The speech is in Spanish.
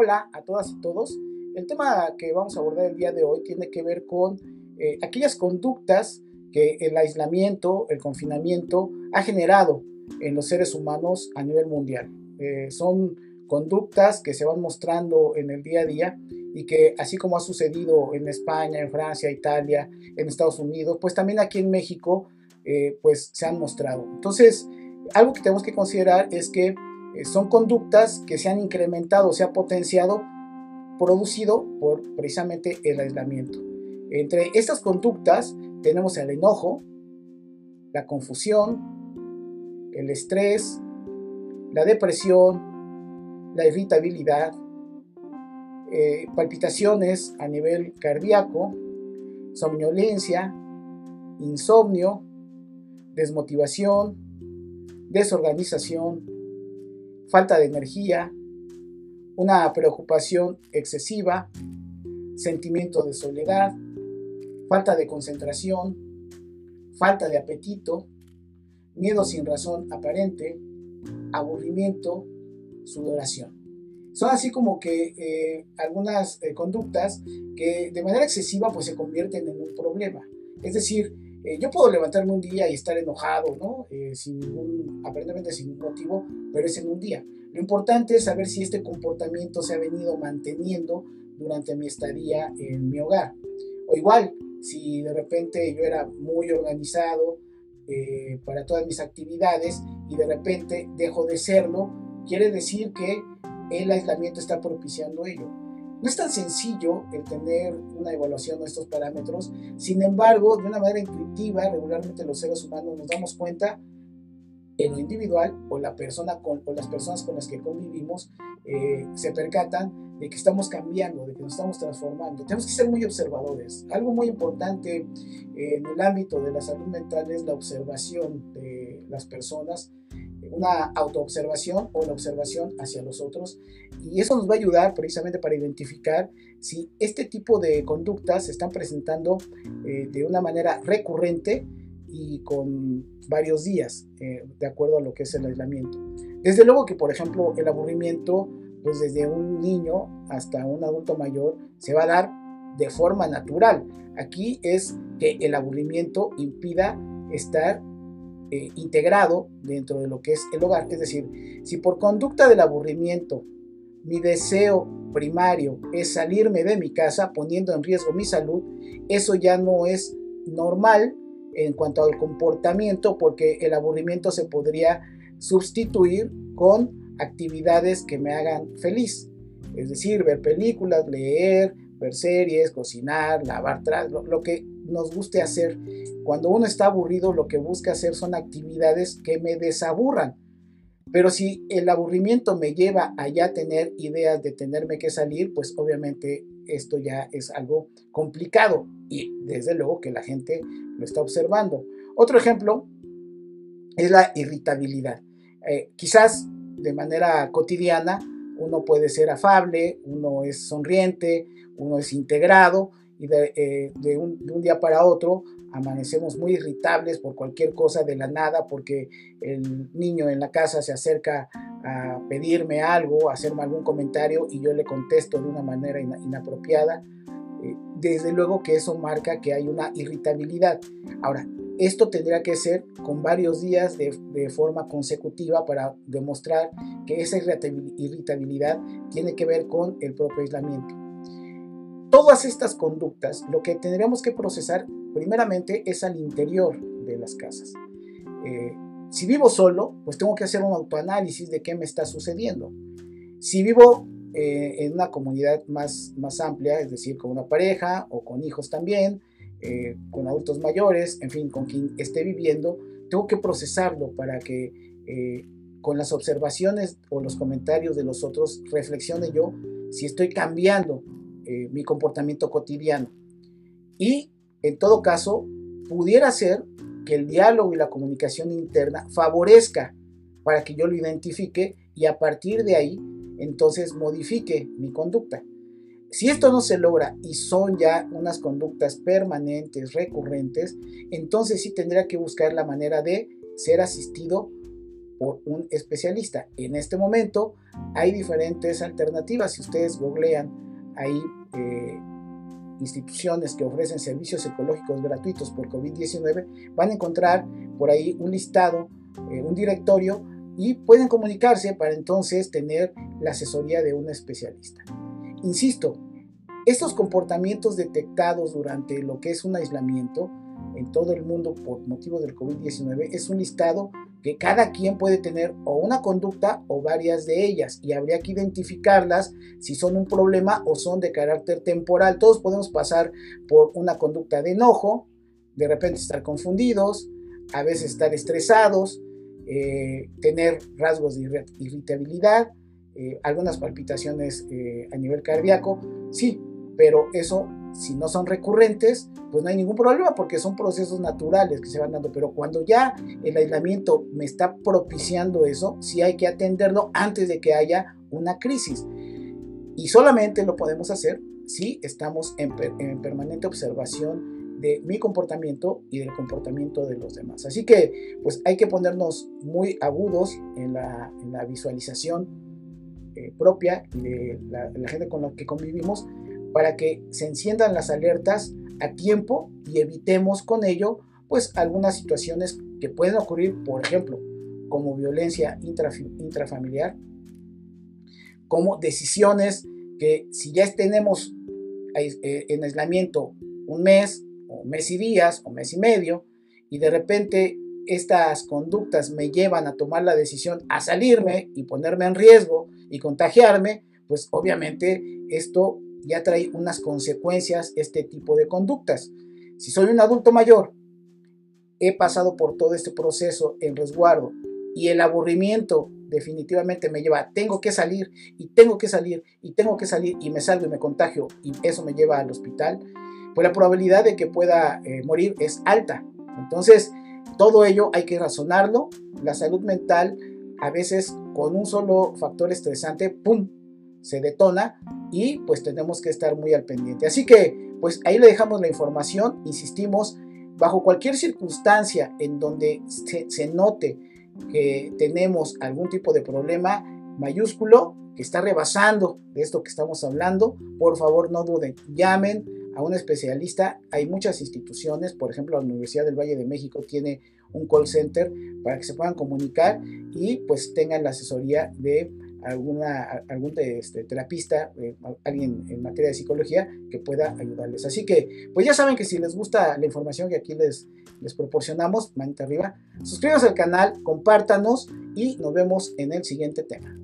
Hola a todas y todos. El tema que vamos a abordar el día de hoy tiene que ver con eh, aquellas conductas que el aislamiento, el confinamiento ha generado en los seres humanos a nivel mundial. Eh, son conductas que se van mostrando en el día a día y que así como ha sucedido en España, en Francia, Italia, en Estados Unidos, pues también aquí en México eh, pues se han mostrado. Entonces, algo que tenemos que considerar es que eh, son conductas que se han incrementado, se ha potenciado, producido por precisamente el aislamiento. Entre estas conductas tenemos el enojo, la confusión, el estrés, la depresión, la irritabilidad, eh, palpitaciones a nivel cardíaco, somnolencia, insomnio, desmotivación, desorganización, falta de energía, una preocupación excesiva, sentimiento de soledad, falta de concentración, falta de apetito, miedo sin razón aparente, aburrimiento, sudoración. Son así como que eh, algunas eh, conductas que de manera excesiva pues se convierten en un problema. Es decir, eh, yo puedo levantarme un día y estar enojado, ¿no? sin ningún, aparentemente sin ningún motivo, pero es en un día. Lo importante es saber si este comportamiento se ha venido manteniendo durante mi estadía en mi hogar. O igual, si de repente yo era muy organizado eh, para todas mis actividades y de repente dejo de serlo, quiere decir que el aislamiento está propiciando ello. No es tan sencillo el tener una evaluación de estos parámetros, sin embargo, de una manera intuitiva, regularmente los seres humanos nos damos cuenta en lo individual o, la persona con, o las personas con las que convivimos eh, se percatan de que estamos cambiando, de que nos estamos transformando. Tenemos que ser muy observadores. Algo muy importante eh, en el ámbito de la salud mental es la observación de las personas, una autoobservación o la observación hacia los otros. Y eso nos va a ayudar precisamente para identificar si este tipo de conductas se están presentando eh, de una manera recurrente y con varios días, eh, de acuerdo a lo que es el aislamiento. Desde luego que, por ejemplo, el aburrimiento, pues desde un niño hasta un adulto mayor, se va a dar de forma natural. Aquí es que el aburrimiento impida estar eh, integrado dentro de lo que es el hogar. Es decir, si por conducta del aburrimiento mi deseo primario es salirme de mi casa poniendo en riesgo mi salud, eso ya no es normal en cuanto al comportamiento porque el aburrimiento se podría sustituir con actividades que me hagan feliz. Es decir, ver películas, leer, ver series, cocinar, lavar trastos, lo, que nos guste hacer. Cuando uno está aburrido, lo que busca hacer son actividades que me desaburran. Pero si el aburrimiento me lleva a ya tener ideas de tenerme que salir, pues obviamente esto ya es algo complicado y desde luego que la gente lo está observando. Otro ejemplo es la irritabilidad. Eh, quizás de manera cotidiana uno puede ser afable, uno es sonriente, uno es integrado y de, eh, un, de, un, día para otro amanecemos muy irritables por cualquier cosa de la nada porque el niño en la casa se acerca a pedirme algo, a hacerme algún comentario y yo le contesto de una manera inapropiada. Eh, desde luego que eso marca que hay una irritabilidad. Ahora, esto tendría que ser con varios días de, de, forma consecutiva para demostrar que esa irritabilidad tiene que ver con el propio aislamiento. Todas estas conductas, lo que tendríamos que procesar primeramente es al interior de las casas. Eh, si vivo solo, pues tengo que hacer un autoanálisis de qué me está sucediendo. Si vivo eh, en una comunidad más, más amplia, es decir, con una pareja o con hijos también, eh, con adultos mayores, en fin, con quien esté viviendo, tengo que procesarlo para que con las observaciones o los comentarios de los otros reflexione yo si estoy cambiando mi comportamiento cotidiano. Y en todo caso, pudiera ser que el diálogo y la comunicación interna favorezca para que yo lo identifique y a partir de ahí entonces modifique mi conducta. Si esto no se logra y son ya unas conductas permanentes, recurrentes, entonces sí tendría que buscar la manera de ser asistido por un especialista. En este momento hay diferentes alternativas. Si ustedes googlean, hay eh, instituciones que ofrecen servicios ecológicos gratuitos por COVID-19, van a encontrar por ahí un listado, eh, un directorio y pueden comunicarse para entonces tener la asesoría de un especialista. Insisto, estos comportamientos detectados durante lo que es un aislamiento en todo el mundo por motivo del COVID-19 es un listado que cada quien puede tener o una conducta o varias de ellas y habría que identificarlas si son un problema o son de carácter temporal. Todos podemos pasar por una conducta de enojo, de repente estar confundidos, a veces estar estresados, eh, tener rasgos de irritabilidad, eh, algunas palpitaciones eh, a nivel cardíaco, sí, pero eso si no son recurrentes, pues no hay ningún problema porque son procesos naturales que se van dando. Pero cuando ya el aislamiento me está propiciando eso, sí hay que atenderlo antes de que haya una crisis. Y solamente lo podemos hacer si estamos en, permanente observación de mi comportamiento y del comportamiento de los demás. Así que pues hay que ponernos muy agudos en la, visualización eh, propia y de la, la gente con la que convivimos para que se enciendan las alertas a tiempo y evitemos con ello pues algunas situaciones que pueden ocurrir, por ejemplo, como violencia intrafamiliar, como decisiones que si ya tenemos eh, en aislamiento un mes, o mes y días, o mes y medio, y de repente estas conductas me llevan a tomar la decisión a salirme y ponerme en riesgo y contagiarme, pues obviamente esto ya trae unas consecuencias este tipo de conductas. Si soy un adulto mayor, he pasado por todo este proceso en resguardo y el aburrimiento definitivamente me lleva, tengo que salir y tengo que salir y tengo que salir y me salgo y me contagio y eso me lleva al hospital, pues la probabilidad de que pueda eh, morir es alta. Entonces, todo ello hay que razonarlo. La salud mental a veces con un solo factor estresante, ¡pum!, se detona y pues tenemos que estar muy al pendiente. Así que pues ahí le dejamos la información, insistimos, bajo cualquier circunstancia en donde se, note que tenemos algún tipo de problema mayúsculo que está rebasando de esto que estamos hablando, por favor no duden, llamen a un especialista. Hay muchas instituciones, por ejemplo la Universidad del Valle de México tiene un call center para que se puedan comunicar y pues tengan la asesoría de alguna, algún este, terapista, eh, alguien en materia de psicología que pueda ayudarles. Así que, pues ya saben que si les gusta la información que aquí les, les proporcionamos, manita arriba, suscríbanse al canal, compártanos y nos vemos en el siguiente tema.